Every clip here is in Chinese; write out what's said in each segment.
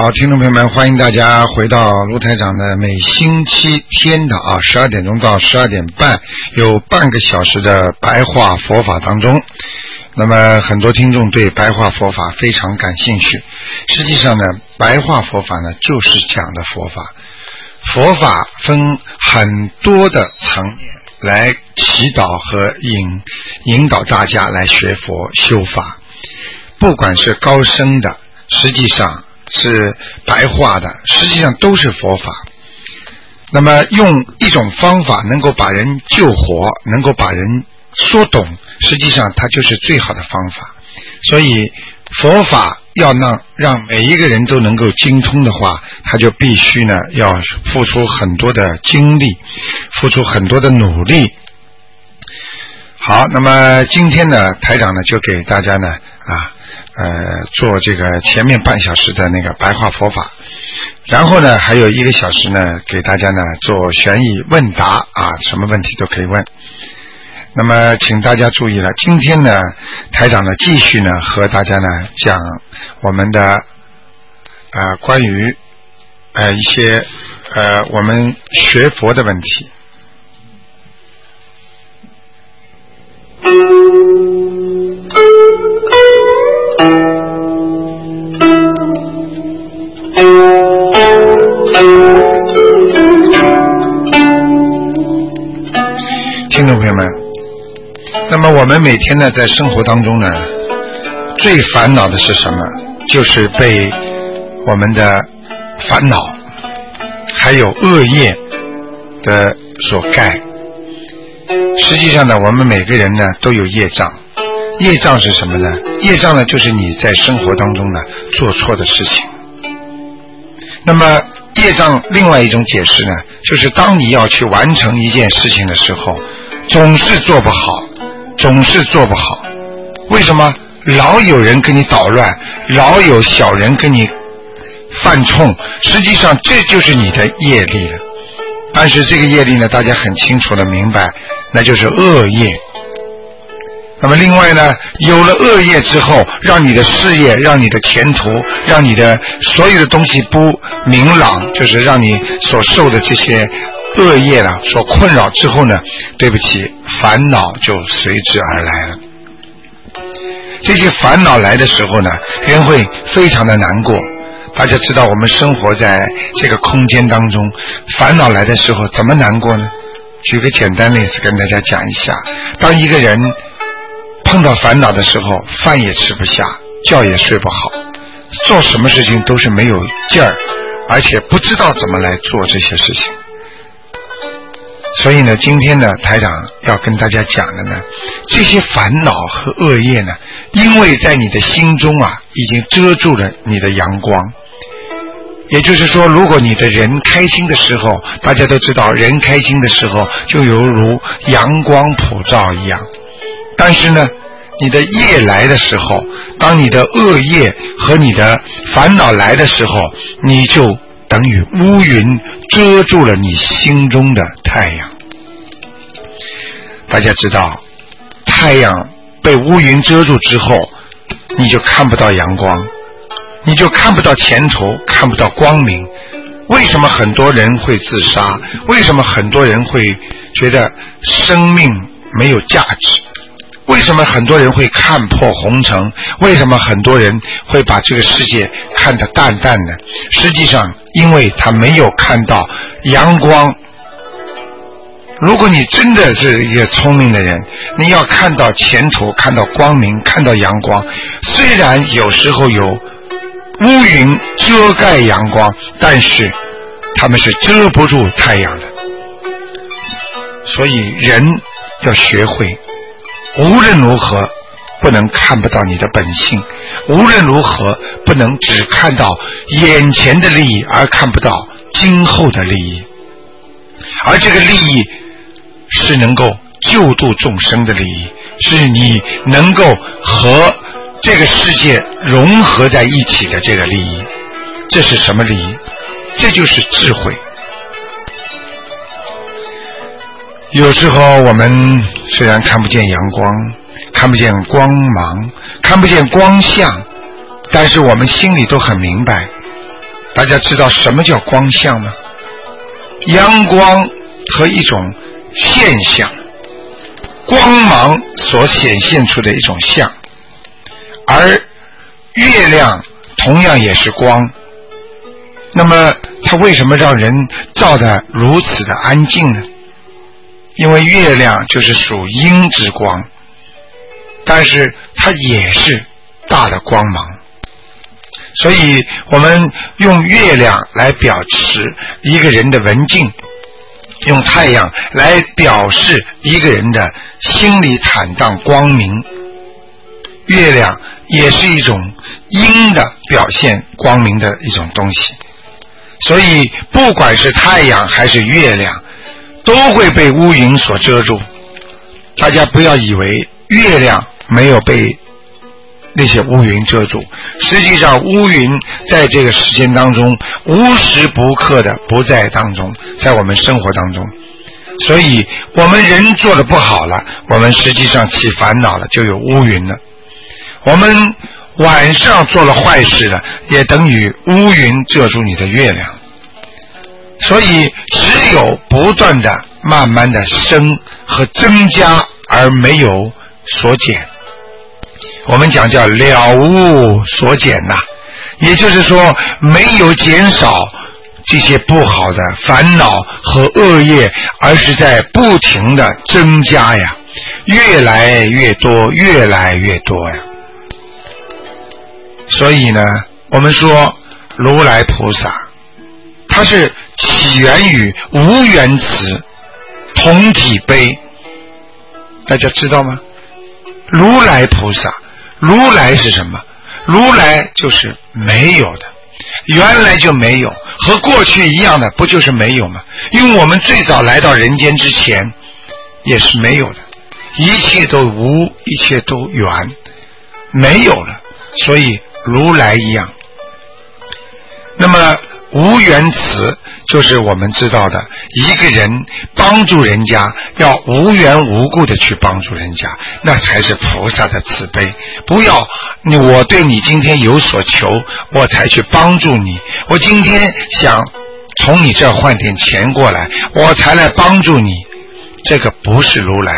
好，听众朋友们，欢迎大家回到卢台长的每星期天的啊十二点钟到十二点半有半个小时的白话佛法当中。那么很多听众对白话佛法非常感兴趣。实际上呢，白话佛法呢就是讲的佛法。佛法分很多的层面来祈祷和引引导大家来学佛修法，不管是高深的，实际上。是白话的，实际上都是佛法。那么用一种方法能够把人救活，能够把人说懂，实际上它就是最好的方法。所以佛法要让让每一个人都能够精通的话，他就必须呢要付出很多的精力，付出很多的努力。好，那么今天呢，台长呢就给大家呢啊。呃，做这个前面半小时的那个白话佛法，然后呢，还有一个小时呢，给大家呢做悬疑问答啊，什么问题都可以问。那么，请大家注意了，今天呢，台长呢继续呢和大家呢讲我们的啊关于呃一些呃我们学佛的问题。听众朋友们，那么我们每天呢，在生活当中呢，最烦恼的是什么？就是被我们的烦恼还有恶业的所盖。实际上呢，我们每个人呢都有业障。业障是什么呢？业障呢，就是你在生活当中呢做错的事情。那么业障另外一种解释呢，就是当你要去完成一件事情的时候，总是做不好，总是做不好。为什么？老有人跟你捣乱，老有小人跟你犯冲，实际上这就是你的业力了。但是这个业力呢，大家很清楚的明白，那就是恶业。那么另外呢，有了恶业之后，让你的事业、让你的前途、让你的所有的东西不明朗，就是让你所受的这些恶业啊所困扰之后呢，对不起，烦恼就随之而来了。这些烦恼来的时候呢，人会非常的难过。大家知道，我们生活在这个空间当中，烦恼来的时候怎么难过呢？举个简单例子跟大家讲一下：当一个人碰到烦恼的时候，饭也吃不下，觉也睡不好，做什么事情都是没有劲儿，而且不知道怎么来做这些事情。所以呢，今天呢，台长要跟大家讲的呢，这些烦恼和恶业呢，因为在你的心中啊，已经遮住了你的阳光。也就是说，如果你的人开心的时候，大家都知道，人开心的时候就犹如阳光普照一样。但是呢，你的业来的时候，当你的恶业和你的烦恼来的时候，你就等于乌云遮住了你心中的太阳。大家知道，太阳被乌云遮住之后，你就看不到阳光，你就看不到前途，看不到光明。为什么很多人会自杀？为什么很多人会觉得生命没有价值？为什么很多人会看破红尘？为什么很多人会把这个世界看得淡淡的？实际上，因为他没有看到阳光。如果你真的是一个聪明的人，你要看到前途，看到光明，看到阳光。虽然有时候有乌云遮盖阳光，但是他们是遮不住太阳的。所以，人要学会。无论如何不能看不到你的本性，无论如何不能只看到眼前的利益而看不到今后的利益，而这个利益是能够救度众生的利益，是你能够和这个世界融合在一起的这个利益。这是什么利益？这就是智慧。有时候我们虽然看不见阳光，看不见光芒，看不见光相，但是我们心里都很明白。大家知道什么叫光相吗？阳光和一种现象，光芒所显现出的一种相，而月亮同样也是光。那么它为什么让人照得如此的安静呢？因为月亮就是属阴之光，但是它也是大的光芒，所以我们用月亮来表示一个人的文静，用太阳来表示一个人的心里坦荡光明。月亮也是一种阴的表现光明的一种东西，所以不管是太阳还是月亮。都会被乌云所遮住。大家不要以为月亮没有被那些乌云遮住，实际上乌云在这个时间当中无时不刻的不在当中，在我们生活当中。所以我们人做的不好了，我们实际上起烦恼了，就有乌云了。我们晚上做了坏事了，也等于乌云遮住你的月亮。所以，只有不断的、慢慢的升和增加，而没有所减。我们讲叫了无所减呐，也就是说，没有减少这些不好的烦恼和恶业，而是在不停的增加呀，越来越多，越来越多呀。所以呢，我们说如来菩萨，他是。起源于无缘慈，同体悲，大家知道吗？如来菩萨，如来是什么？如来就是没有的，原来就没有，和过去一样的，不就是没有吗？因为我们最早来到人间之前，也是没有的，一切都无，一切都缘，没有了，所以如来一样。那么无缘慈。就是我们知道的，一个人帮助人家，要无缘无故的去帮助人家，那才是菩萨的慈悲。不要我对你今天有所求，我才去帮助你。我今天想从你这换点钱过来，我才来帮助你。这个不是如来，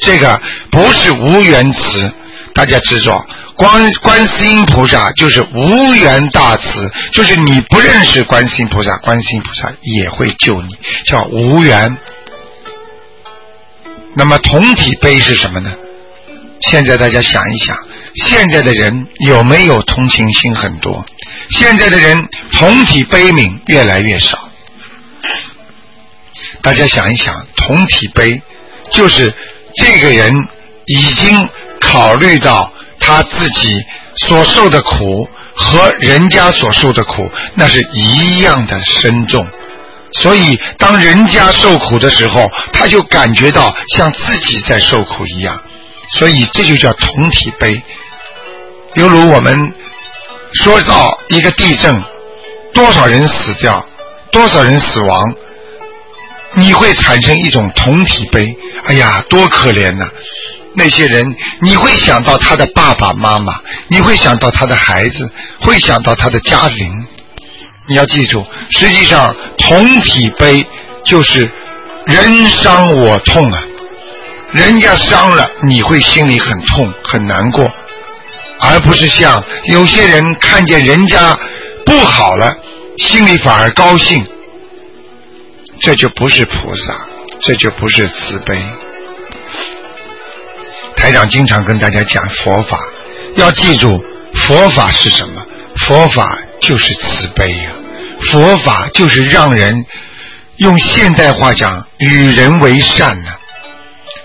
这个不是无缘慈。大家知道。观观世音菩萨就是无缘大慈，就是你不认识观世音菩萨，观世音菩萨也会救你，叫无缘。那么同体悲是什么呢？现在大家想一想，现在的人有没有同情心很多？现在的人同体悲悯越来越少。大家想一想，同体悲就是这个人已经考虑到。他自己所受的苦和人家所受的苦，那是一样的深重。所以，当人家受苦的时候，他就感觉到像自己在受苦一样。所以，这就叫同体悲。犹如我们说到一个地震，多少人死掉，多少人死亡，你会产生一种同体悲。哎呀，多可怜呐！那些人，你会想到他的爸爸妈妈，你会想到他的孩子，会想到他的家庭。你要记住，实际上同体悲就是人伤我痛啊，人家伤了，你会心里很痛很难过，而不是像有些人看见人家不好了，心里反而高兴。这就不是菩萨，这就不是慈悲。台长经常跟大家讲佛法，要记住佛法是什么？佛法就是慈悲呀！佛法就是让人用现代话讲，与人为善呢。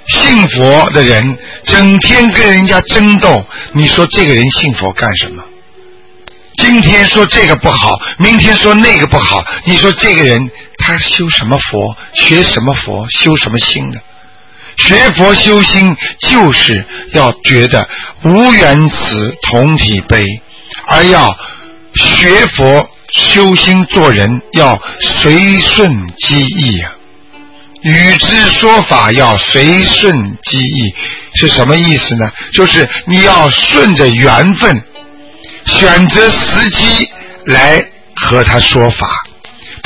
信佛的人整天跟人家争斗，你说这个人信佛干什么？今天说这个不好，明天说那个不好，你说这个人他修什么佛？学什么佛？修什么心呢？学佛修心就是要觉得无缘此同体悲，而要学佛修心做人要随顺机意啊。与之说法要随顺机意，是什么意思呢？就是你要顺着缘分，选择时机来和他说法。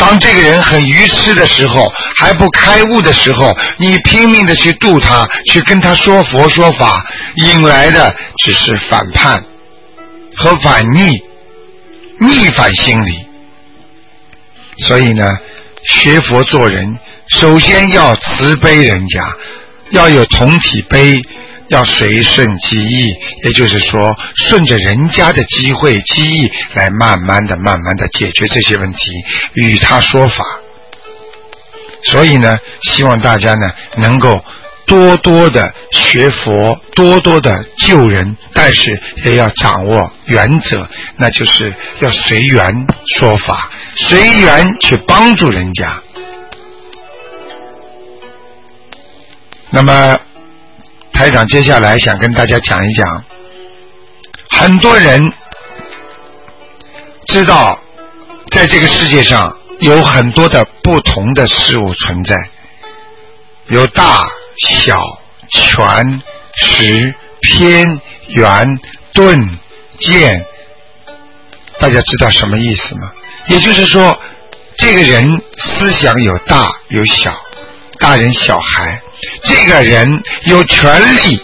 当这个人很愚痴的时候，还不开悟的时候，你拼命的去度他，去跟他说佛说法，引来的只是反叛和反逆、逆反心理。所以呢，学佛做人。首先要慈悲人家，要有同体悲，要随顺机意，也就是说，顺着人家的机会机意来，慢慢的、慢慢的解决这些问题，与他说法。所以呢，希望大家呢能够多多的学佛，多多的救人，但是也要掌握原则，那就是要随缘说法，随缘去帮助人家。那么，台长接下来想跟大家讲一讲，很多人知道，在这个世界上有很多的不同的事物存在，有大小、全、实、偏、圆、钝、剑，大家知道什么意思吗？也就是说，这个人思想有大有小，大人小孩。这个人有权利，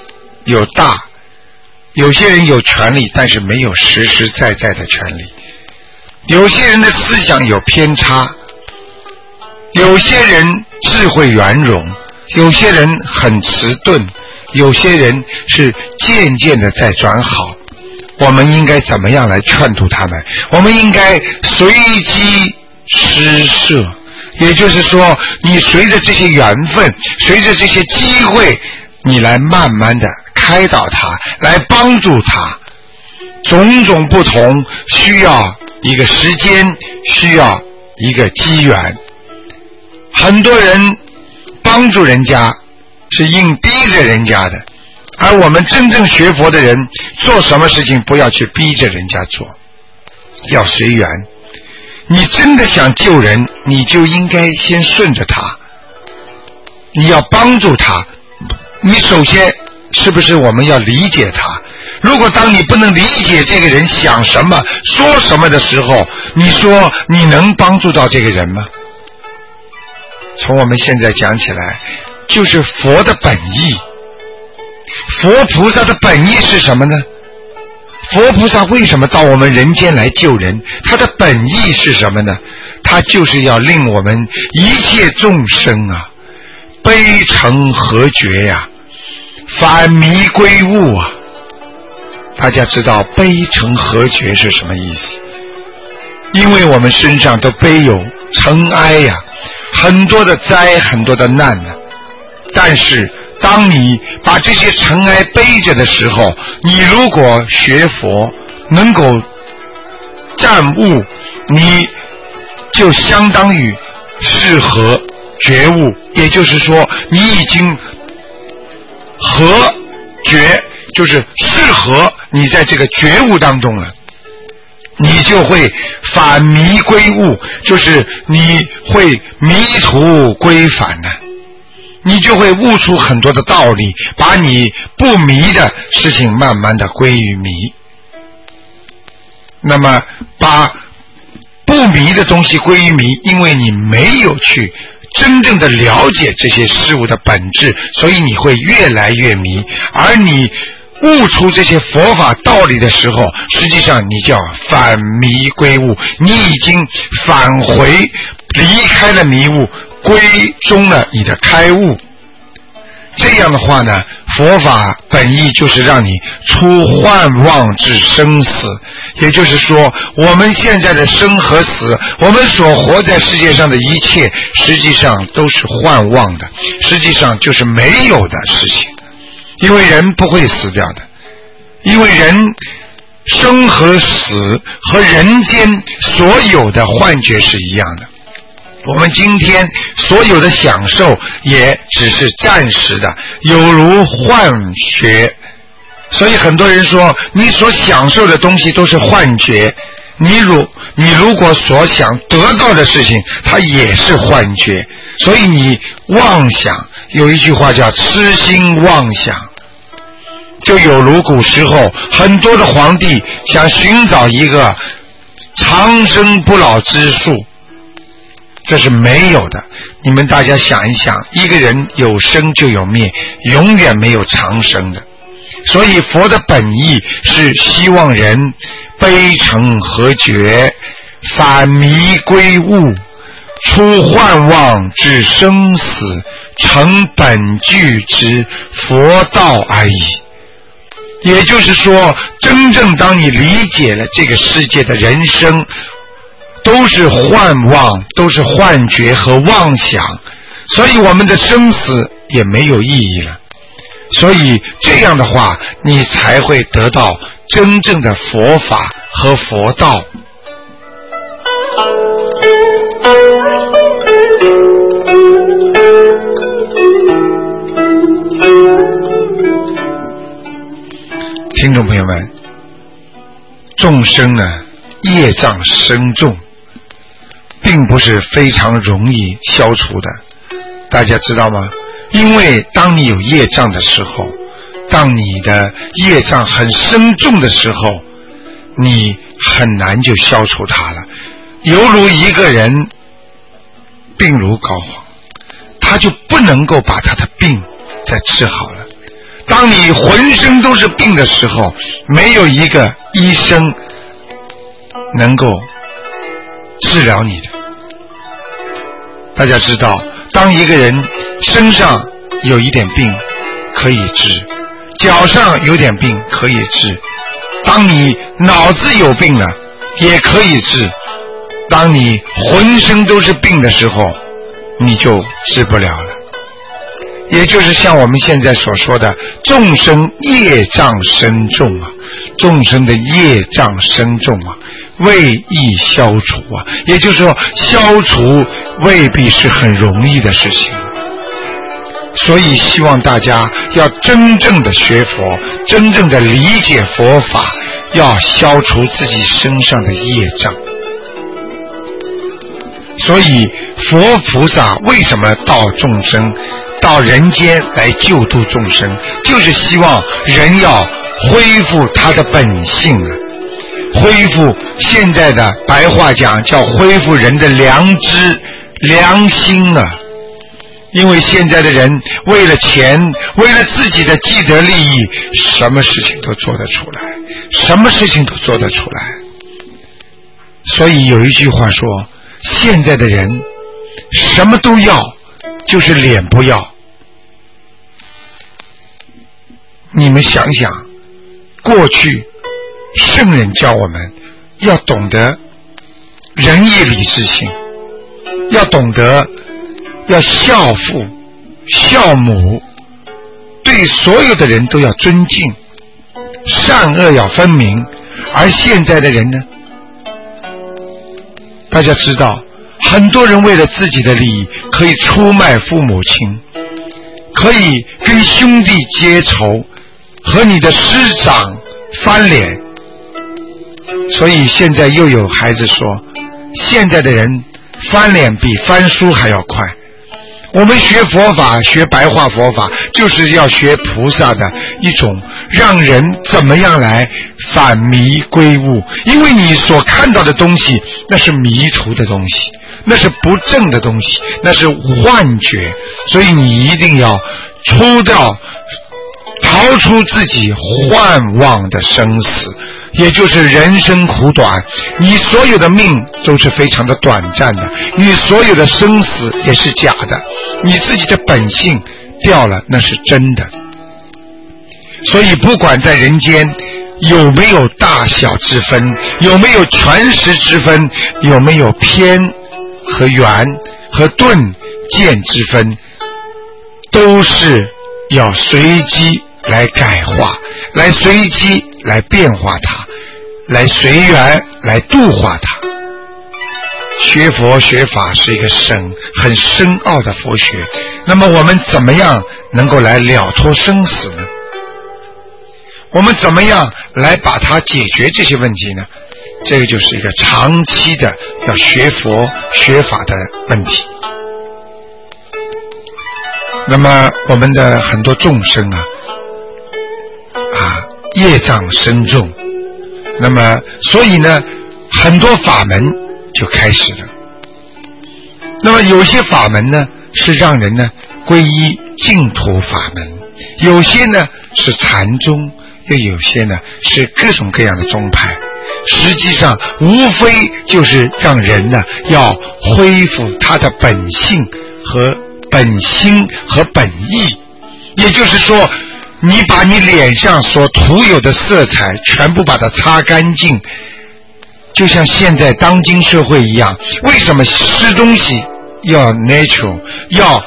有大；有些人有权利，但是没有实实在在的权利。有些人的思想有偏差，有些人智慧圆融，有些人很迟钝，有些人是渐渐的在转好。我们应该怎么样来劝度他们？我们应该随机施设。也就是说，你随着这些缘分，随着这些机会，你来慢慢的开导他，来帮助他。种种不同，需要一个时间，需要一个机缘。很多人帮助人家是硬逼着人家的，而我们真正学佛的人，做什么事情不要去逼着人家做，要随缘。你真的想救人，你就应该先顺着他。你要帮助他，你首先是不是我们要理解他？如果当你不能理解这个人想什么、说什么的时候，你说你能帮助到这个人吗？从我们现在讲起来，就是佛的本意。佛菩萨的本意是什么呢？佛菩萨为什么到我们人间来救人？他的本意是什么呢？他就是要令我们一切众生啊，悲成何觉呀，反迷归悟啊！大家知道悲成何觉是什么意思？因为我们身上都背有尘埃呀，很多的灾，很多的难呢，但是。当你把这些尘埃背着的时候，你如果学佛能够暂悟，你就相当于适合觉悟，也就是说，你已经合觉，就是适合你在这个觉悟当中了，你就会返迷归悟，就是你会迷途归返呢。你就会悟出很多的道理，把你不迷的事情慢慢的归于迷。那么，把不迷的东西归于迷，因为你没有去真正的了解这些事物的本质，所以你会越来越迷。而你悟出这些佛法道理的时候，实际上你叫反迷归悟，你已经返回离开了迷雾。归中了你的开悟，这样的话呢，佛法本意就是让你出幻妄之生死，也就是说，我们现在的生和死，我们所活在世界上的一切，实际上都是幻妄的，实际上就是没有的事情。因为人不会死掉的，因为人生和死和人间所有的幻觉是一样的。我们今天所有的享受也只是暂时的，有如幻觉。所以很多人说，你所享受的东西都是幻觉。你如你如果所想得到的事情，它也是幻觉。所以你妄想，有一句话叫痴心妄想，就有如古时候很多的皇帝想寻找一个长生不老之术。这是没有的。你们大家想一想，一个人有生就有灭，永远没有长生的。所以佛的本意是希望人悲成和绝，反迷归悟，出幻妄之生死，成本具之佛道而已。也就是说，真正当你理解了这个世界的人生。都是幻妄，都是幻觉和妄想，所以我们的生死也没有意义了。所以这样的话，你才会得到真正的佛法和佛道。听众朋友们，众生呢，业障深重。并不是非常容易消除的，大家知道吗？因为当你有业障的时候，当你的业障很深重的时候，你很难就消除它了。犹如一个人病如膏肓，他就不能够把他的病再治好了。当你浑身都是病的时候，没有一个医生能够治疗你的。大家知道，当一个人身上有一点病，可以治；脚上有点病可以治；当你脑子有病了，也可以治；当你浑身都是病的时候，你就治不了。也就是像我们现在所说的，众生业障深重啊，众生的业障深重啊。未易消除啊，也就是说，消除未必是很容易的事情。所以，希望大家要真正的学佛，真正的理解佛法，要消除自己身上的业障。所以，佛菩萨为什么到众生、到人间来救度众生，就是希望人要恢复他的本性啊。恢复现在的白话讲叫恢复人的良知、良心啊！因为现在的人为了钱，为了自己的既得利益，什么事情都做得出来，什么事情都做得出来。所以有一句话说：现在的人什么都要，就是脸不要。你们想想，过去。圣人教我们要懂得仁义礼智信，要懂得要孝父孝母，对所有的人都要尊敬，善恶要分明。而现在的人呢，大家知道，很多人为了自己的利益，可以出卖父母亲，可以跟兄弟结仇，和你的师长翻脸。所以现在又有孩子说，现在的人翻脸比翻书还要快。我们学佛法，学白话佛法，就是要学菩萨的一种让人怎么样来反迷归悟。因为你所看到的东西，那是迷途的东西，那是不正的东西，那是幻觉。所以你一定要出掉，逃出自己幻望的生死，也就是人生苦短。你所有的命都是非常的短暂的，你所有的生死也是假的，你自己的本性掉了那是真的。所以不管在人间有没有大小之分，有没有全实之分，有没有偏和圆和钝剑之分，都是。要随机来改化，来随机来变化它，来随缘来度化它。学佛学法是一个深很深奥的佛学，那么我们怎么样能够来了脱生死呢？我们怎么样来把它解决这些问题呢？这个就是一个长期的要学佛学法的问题。那么我们的很多众生啊，啊业障深重，那么所以呢，很多法门就开始了。那么有些法门呢是让人呢皈依净土法门，有些呢是禅宗。又有些呢是各种各样的宗派，实际上无非就是让人呢要恢复他的本性和本心和本意，也就是说，你把你脸上所涂有的色彩全部把它擦干净，就像现在当今社会一样，为什么吃东西要 natural，要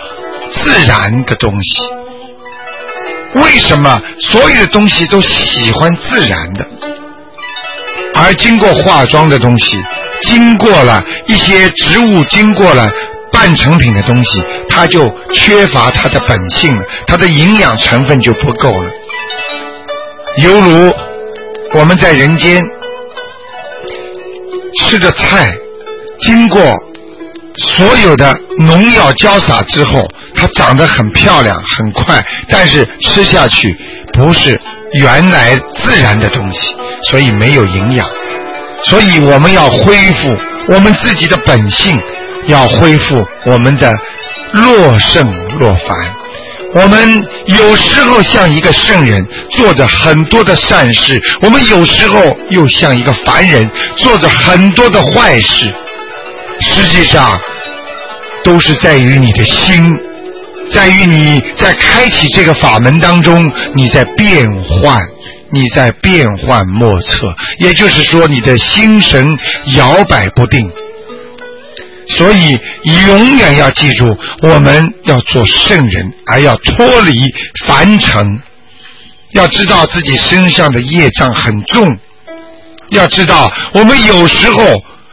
自然的东西？为什么所有的东西都喜欢自然的，而经过化妆的东西，经过了一些植物，经过了半成品的东西，它就缺乏它的本性了，它的营养成分就不够了。犹如我们在人间吃的菜，经过所有的农药浇洒之后。它长得很漂亮，很快，但是吃下去不是原来自然的东西，所以没有营养。所以我们要恢复我们自己的本性，要恢复我们的若圣若凡。我们有时候像一个圣人，做着很多的善事；我们有时候又像一个凡人，做着很多的坏事。实际上，都是在于你的心。在于你在开启这个法门当中，你在变换，你在变幻莫测，也就是说，你的心神摇摆不定。所以，永远要记住，我们要做圣人，而要脱离凡尘。要知道自己身上的业障很重，要知道我们有时候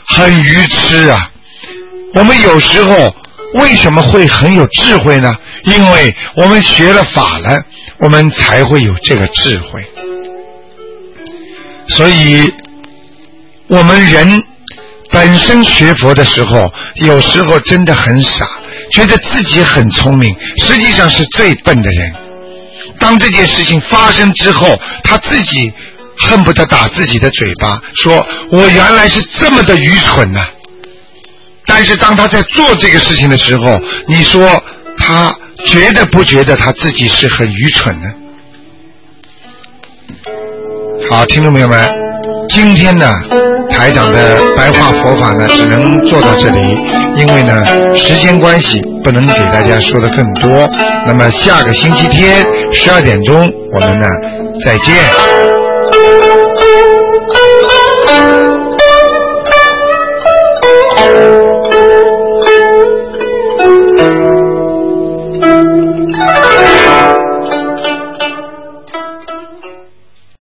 很愚痴啊，我们有时候为什么会很有智慧呢？因为我们学了法了，我们才会有这个智慧。所以，我们人本身学佛的时候，有时候真的很傻，觉得自己很聪明，实际上是最笨的人。当这件事情发生之后，他自己恨不得打自己的嘴巴，说我原来是这么的愚蠢呐。但是当他在做这个事情的时候，你说他。觉得不觉得他自己是很愚蠢呢？好，听众朋友们，今天呢，台长的白话佛法呢，只能做到这里，因为呢，时间关系，不能给大家说的更多。那么下个星期天十二点钟，我们呢再见。